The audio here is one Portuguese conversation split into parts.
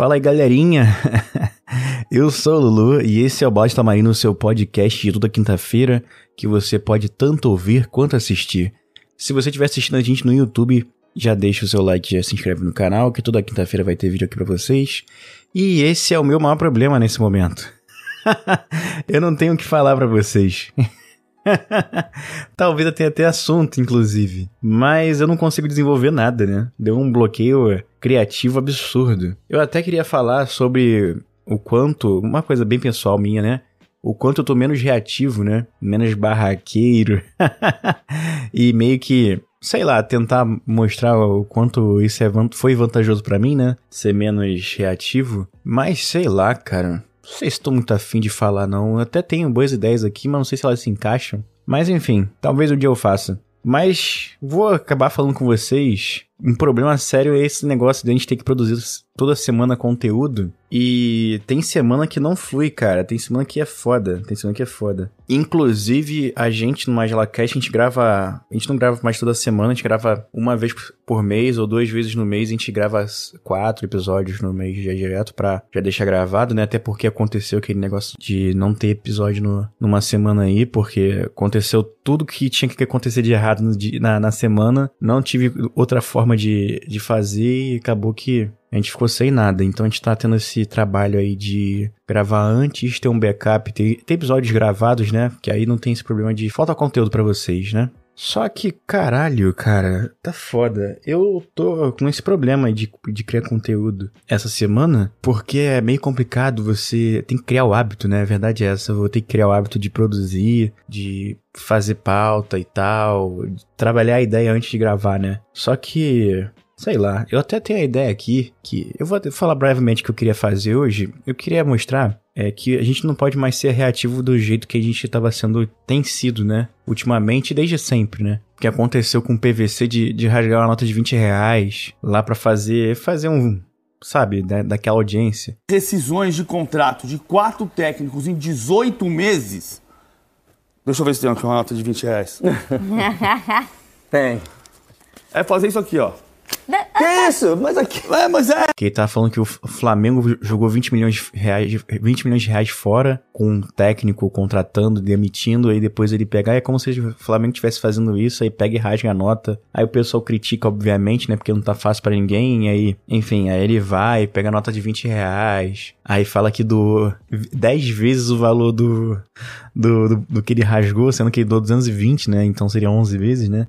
Fala aí, galerinha. Eu sou o Lulu e esse é o Bode Tamarino, seu podcast de toda quinta-feira que você pode tanto ouvir quanto assistir. Se você estiver assistindo a gente no YouTube, já deixa o seu like, já se inscreve no canal, que toda quinta-feira vai ter vídeo aqui pra vocês. E esse é o meu maior problema nesse momento. Eu não tenho o que falar para vocês. Talvez eu tenha até assunto, inclusive. Mas eu não consigo desenvolver nada, né? Deu um bloqueio criativo absurdo. Eu até queria falar sobre o quanto. Uma coisa bem pessoal minha, né? O quanto eu tô menos reativo, né? Menos barraqueiro. e meio que. Sei lá, tentar mostrar o quanto isso é, foi vantajoso para mim, né? Ser menos reativo. Mas sei lá, cara. Não sei se estou muito afim de falar, não. Eu até tenho boas ideias aqui, mas não sei se elas se encaixam. Mas enfim, talvez um dia eu faça. Mas vou acabar falando com vocês. Um problema sério é esse negócio de a gente ter que produzir toda semana conteúdo. E tem semana que não flui, cara. Tem semana que é foda. Tem semana que é foda. Inclusive, a gente no MagelaCast, a gente grava. A gente não grava mais toda semana, a gente grava uma vez por mês ou duas vezes no mês. A gente grava quatro episódios no mês já direto pra já deixar gravado, né? Até porque aconteceu aquele negócio de não ter episódio no, numa semana aí, porque aconteceu tudo que tinha que acontecer de errado no, na, na semana. Não tive outra forma de, de fazer e acabou que a gente ficou sem nada. Então a gente tá tendo esse trabalho aí de gravar antes, ter um backup, ter, ter episódios gravados, né? Que aí não tem esse problema de falta conteúdo para vocês, né? Só que, caralho, cara, tá foda. Eu tô com esse problema de, de criar conteúdo essa semana, porque é meio complicado você. Tem que criar o hábito, né? A verdade é essa. Eu vou ter que criar o hábito de produzir, de fazer pauta e tal, trabalhar a ideia antes de gravar, né? Só que Sei lá, eu até tenho a ideia aqui que eu vou falar brevemente o que eu queria fazer hoje. Eu queria mostrar é que a gente não pode mais ser reativo do jeito que a gente estava sendo, tem sido, né? Ultimamente, desde sempre, né? O que aconteceu com o PVC de, de rasgar uma nota de 20 reais lá para fazer, fazer um, sabe, né, daquela audiência. Decisões de contrato de quatro técnicos em 18 meses. Deixa eu ver se tem aqui uma nota de 20 reais. tem. É fazer isso aqui, ó. Que isso? Mas aqui. É, mas é. Que ele tava falando que o Flamengo jogou 20 milhões de reais, 20 milhões de reais fora, com um técnico contratando, demitindo, aí depois ele pega. É como se o Flamengo estivesse fazendo isso, aí pega e rasga a nota. Aí o pessoal critica, obviamente, né? Porque não tá fácil para ninguém. aí, enfim, aí ele vai, pega a nota de 20 reais. Aí fala que do 10 vezes o valor do, do, do, do que ele rasgou, sendo que ele doou 220, né? Então seria 11 vezes, né?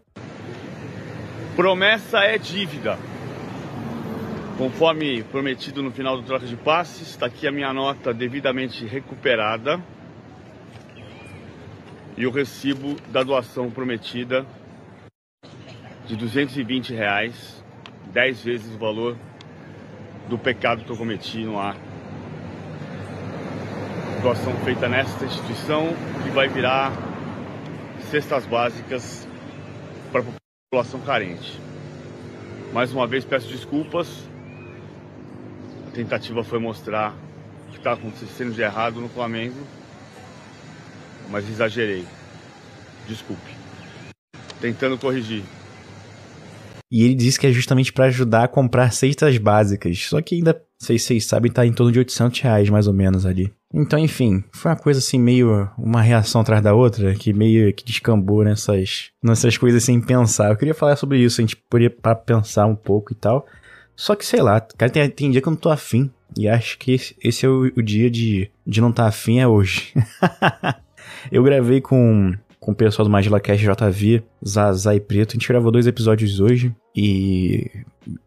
Promessa é dívida. Conforme prometido no final do troca de passes, está aqui a minha nota devidamente recuperada e o recibo da doação prometida de 220 reais, 10 vezes o valor do pecado que eu cometi no ar. Doação feita nesta instituição que vai virar cestas básicas para carente. Mais uma vez peço desculpas. A tentativa foi mostrar o que está acontecendo de errado no Flamengo, mas exagerei. Desculpe. Tentando corrigir. E ele disse que é justamente para ajudar a comprar cestas básicas. Só que ainda, sei se vocês sabem, tá em torno de 800 reais mais ou menos ali. Então, enfim, foi uma coisa assim, meio uma reação atrás da outra, que meio que descambou nessas, nessas coisas sem pensar. Eu queria falar sobre isso, a gente poderia para pensar um pouco e tal. Só que, sei lá, cara, tem, tem dia que eu não tô afim. E acho que esse é o, o dia de, de não estar tá afim é hoje. eu gravei com com o pessoal do Magila Cash JV, Zazá e Preto. A gente gravou dois episódios hoje e,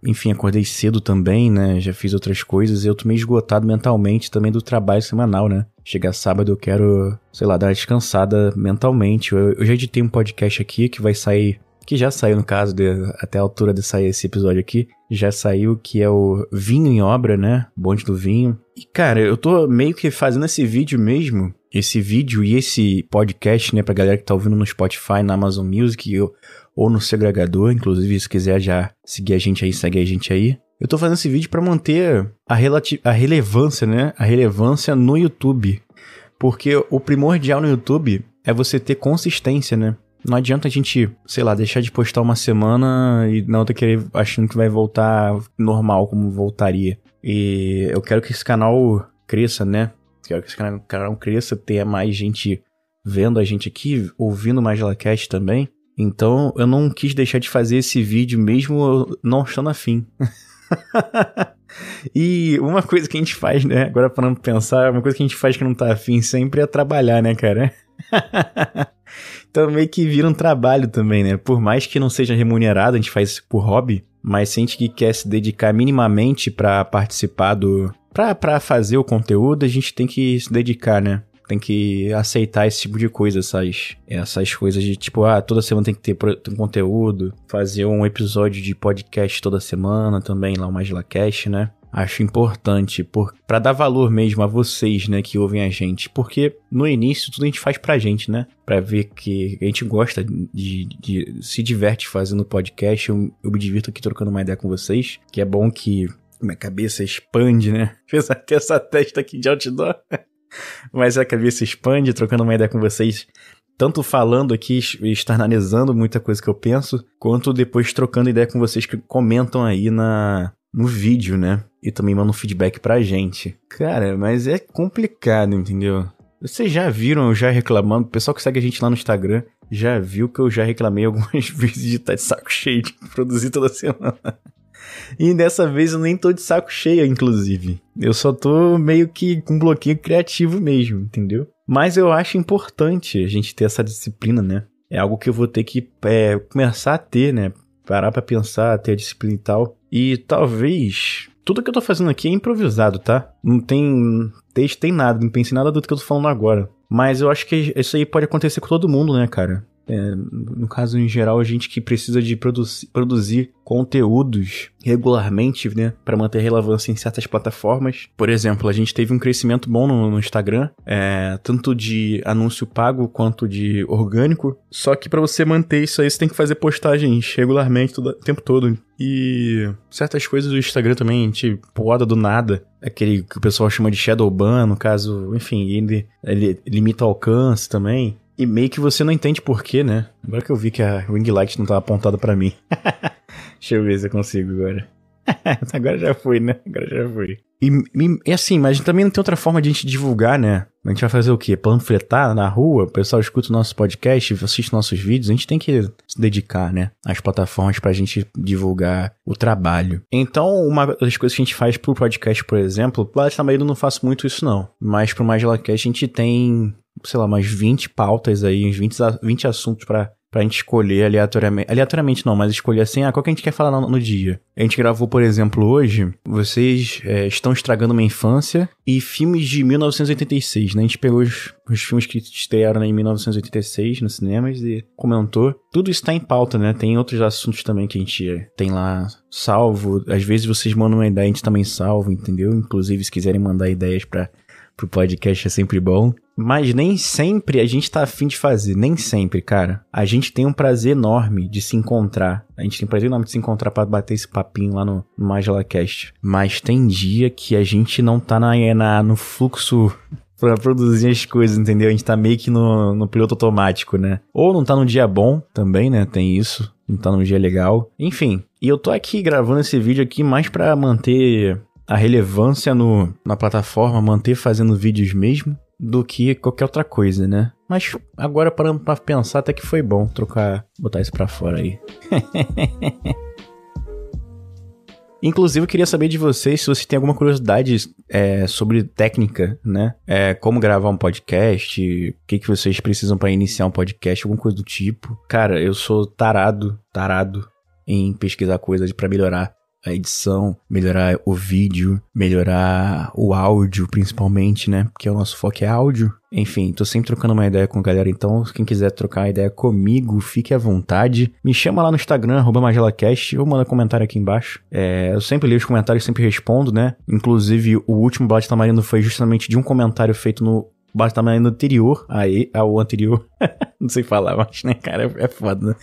enfim, acordei cedo também, né? Já fiz outras coisas eu tô meio esgotado mentalmente também do trabalho semanal, né? Chegar sábado eu quero, sei lá, dar uma descansada mentalmente. Eu, eu já editei um podcast aqui que vai sair que já saiu no caso, de, até a altura de sair esse episódio aqui, já saiu, que é o Vinho em Obra, né? Bonde do Vinho. E, cara, eu tô meio que fazendo esse vídeo mesmo, esse vídeo e esse podcast, né, pra galera que tá ouvindo no Spotify, na Amazon Music ou, no seu agregador, inclusive, se quiser já seguir a gente aí, segue a gente aí. Eu tô fazendo esse vídeo para manter a, a relevância, né? A relevância no YouTube. Porque o primordial no YouTube é você ter consistência, né? Não adianta a gente, sei lá, deixar de postar uma semana e na outra querer achando que vai voltar normal como voltaria. E eu quero que esse canal cresça, né? Quero que esse canal, canal cresça, tenha mais gente vendo a gente aqui, ouvindo mais Lacast também. Então eu não quis deixar de fazer esse vídeo mesmo não estando afim. e uma coisa que a gente faz, né? Agora para pensar, uma coisa que a gente faz que não tá afim sempre é trabalhar, né, cara? então meio que vira um trabalho também, né? Por mais que não seja remunerado, a gente faz isso por hobby, mas se a gente que quer se dedicar minimamente para participar do. Pra, pra fazer o conteúdo, a gente tem que se dedicar, né? tem que aceitar esse tipo de coisa, essas, essas coisas de tipo, ah, toda semana tem que ter um conteúdo, fazer um episódio de podcast toda semana também, lá o MagilaCast, né? Acho importante para dar valor mesmo a vocês, né, que ouvem a gente, porque no início tudo a gente faz pra gente, né? Pra ver que a gente gosta de, de se diverte fazendo podcast, eu, eu me divirto aqui trocando uma ideia com vocês, que é bom que minha cabeça expande, né? Fez até essa testa aqui de outdoor. Mas a cabeça expande, trocando uma ideia com vocês, tanto falando aqui externalizando muita coisa que eu penso, quanto depois trocando ideia com vocês que comentam aí na, no vídeo, né? E também mandam feedback pra gente. Cara, mas é complicado, entendeu? Vocês já viram eu já reclamando, o pessoal que segue a gente lá no Instagram já viu que eu já reclamei algumas vezes de estar de saco cheio de produzir toda semana. E dessa vez eu nem tô de saco cheio, inclusive. Eu só tô meio que com bloqueio criativo mesmo, entendeu? Mas eu acho importante a gente ter essa disciplina, né? É algo que eu vou ter que é, começar a ter, né? Parar pra pensar, ter a disciplina e tal. E talvez. Tudo que eu tô fazendo aqui é improvisado, tá? Não tem texto, tem nada, não pensei nada do que eu tô falando agora. Mas eu acho que isso aí pode acontecer com todo mundo, né, cara? É, no caso, em geral, a gente que precisa de produ produzir conteúdos regularmente, né, para manter relevância em certas plataformas. Por exemplo, a gente teve um crescimento bom no, no Instagram, é, tanto de anúncio pago quanto de orgânico. Só que para você manter isso aí, você tem que fazer postagens regularmente todo, o tempo todo. E certas coisas do Instagram também gente poda do nada. Aquele que o pessoal chama de shadow ban, no caso, enfim, ele, ele limita o alcance também. E meio que você não entende porquê, né? Agora que eu vi que a ring light não tá apontada para mim. Deixa eu ver se eu consigo agora. agora já foi, né? Agora já foi. E, e, e, assim, mas também não tem outra forma de a gente divulgar, né? A gente vai fazer o quê? Panfletar na rua? O pessoal escuta o nosso podcast, assiste nossos vídeos. A gente tem que se dedicar, né? Às plataformas pra gente divulgar o trabalho. Então, uma das coisas que a gente faz pro podcast, por exemplo, lá de Tamarino não faço muito isso não. Mas pro MagelaCast a gente tem sei lá, umas 20 pautas aí, uns 20, 20 assuntos para pra gente escolher aleatoriamente. Aleatoriamente não, mas escolher assim, ah, qual que a gente quer falar no, no dia. A gente gravou, por exemplo, hoje, vocês é, estão estragando uma infância e filmes de 1986, né? A gente pegou os, os filmes que estrearam em 1986 nos cinemas e comentou. Tudo isso tá em pauta, né? Tem outros assuntos também que a gente tem lá salvo. Às vezes vocês mandam uma ideia, a gente também salva, entendeu? Inclusive, se quiserem mandar ideias para pro podcast é sempre bom. Mas nem sempre a gente tá afim de fazer, nem sempre, cara. A gente tem um prazer enorme de se encontrar. A gente tem um prazer enorme de se encontrar para bater esse papinho lá no, no MagelaCast. Mas tem dia que a gente não tá na, na, no fluxo pra produzir as coisas, entendeu? A gente tá meio que no, no piloto automático, né? Ou não tá num dia bom também, né? Tem isso. Não tá num dia legal. Enfim. E eu tô aqui gravando esse vídeo aqui mais para manter a relevância no, na plataforma, manter fazendo vídeos mesmo, do que qualquer outra coisa, né? Mas agora parando pra pensar, até que foi bom trocar, botar isso pra fora aí. Inclusive, eu queria saber de vocês se vocês têm alguma curiosidade é, sobre técnica, né? É, como gravar um podcast, o que, que vocês precisam para iniciar um podcast, alguma coisa do tipo. Cara, eu sou tarado, tarado em pesquisar coisas para melhorar a edição, melhorar o vídeo, melhorar o áudio, principalmente, né? Porque o nosso foco é áudio. Enfim, tô sempre trocando uma ideia com a galera, então quem quiser trocar ideia comigo, fique à vontade. Me chama lá no Instagram, MagelaCast, ou manda comentário aqui embaixo. É, eu sempre leio os comentários, sempre respondo, né? Inclusive, o último Blast Tamarindo foi justamente de um comentário feito no Basta tamanho anterior aí, ao anterior. não sei falar, mas, né, cara, é, foda, né?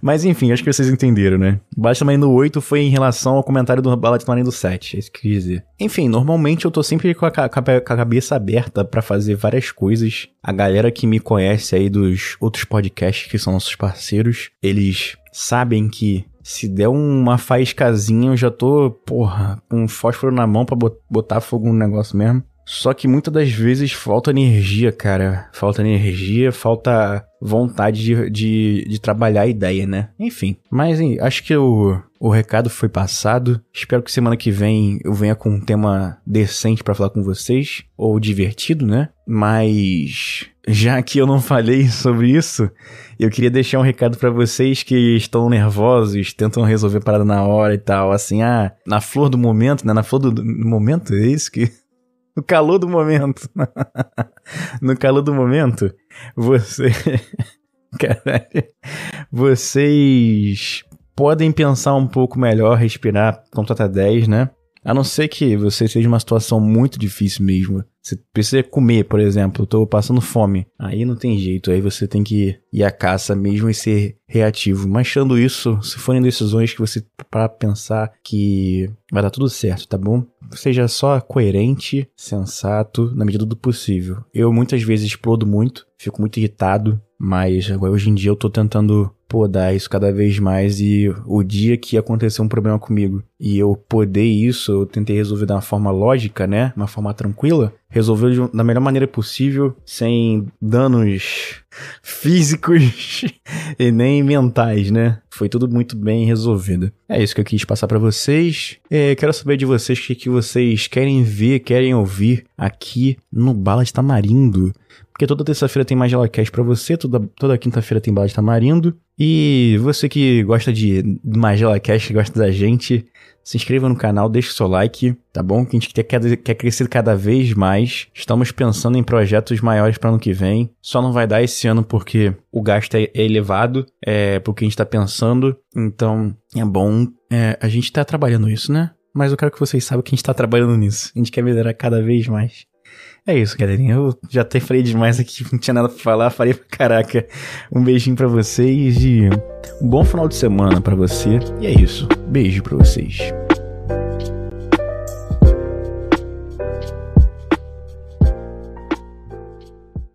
Mas enfim, acho que vocês entenderam, né? Basta tamanho no 8 foi em relação ao comentário do de tamanho do 7, é isso que eu quis dizer. Enfim, normalmente eu tô sempre com a, com a, cabeça aberta para fazer várias coisas. A galera que me conhece aí dos outros podcasts que são nossos parceiros, eles sabem que Se der uma faiscazinha, eu já tô, porra, com um fósforo na mão pra botar fogo no negócio mesmo. Só que muitas das vezes falta energia, cara. Falta energia, falta vontade de, de, de trabalhar a ideia, né? Enfim. Mas hein, acho que o, o recado foi passado. Espero que semana que vem eu venha com um tema decente para falar com vocês. Ou divertido, né? Mas já que eu não falei sobre isso, eu queria deixar um recado para vocês que estão nervosos, tentam resolver parada na hora e tal. Assim, ah, na flor do momento, né? Na flor do, do momento, é isso que no calor do momento. no calor do momento, você. Caralho. Vocês podem pensar um pouco melhor, respirar, contar 10, né? A não ser que você esteja uma situação muito difícil mesmo. Você precisa comer, por exemplo. Eu tô passando fome. Aí não tem jeito. Aí você tem que ir à caça mesmo e ser reativo. Mas achando isso, se forem decisões que você para pensar que vai dar tudo certo, tá bom? Seja só coerente, sensato, na medida do possível. Eu muitas vezes explodo muito, fico muito irritado, mas agora hoje em dia eu tô tentando podar isso cada vez mais e o dia que aconteceu um problema comigo e eu podei isso, eu tentei resolver de uma forma lógica, né? Uma forma tranquila, resolveu da melhor maneira possível, sem danos físicos e nem mentais, né? Foi tudo muito bem resolvido. É isso que eu quis passar para vocês. É, quero saber de vocês o que, que vocês querem ver, querem ouvir aqui no Bala de Tamarindo. Porque toda terça-feira tem mais GelaCast pra você, toda, toda quinta-feira tem Bala de Tamarindo. E você que gosta de mais GelaCast, gosta da gente, se inscreva no canal, deixe seu like, tá bom? Que a gente quer, quer crescer cada vez mais. Estamos pensando em projetos maiores para ano que vem. Só não vai dar esse ano porque o gasto é elevado, é porque a gente tá pensando. Então, é bom. É, a gente tá trabalhando isso, né? Mas eu quero que vocês saibam que a gente tá trabalhando nisso. A gente quer melhorar cada vez mais. É isso, galerinha. Eu já até falei demais aqui, não tinha nada pra falar, falei pra caraca. Um beijinho para vocês e um bom final de semana para você. E é isso. Beijo para vocês.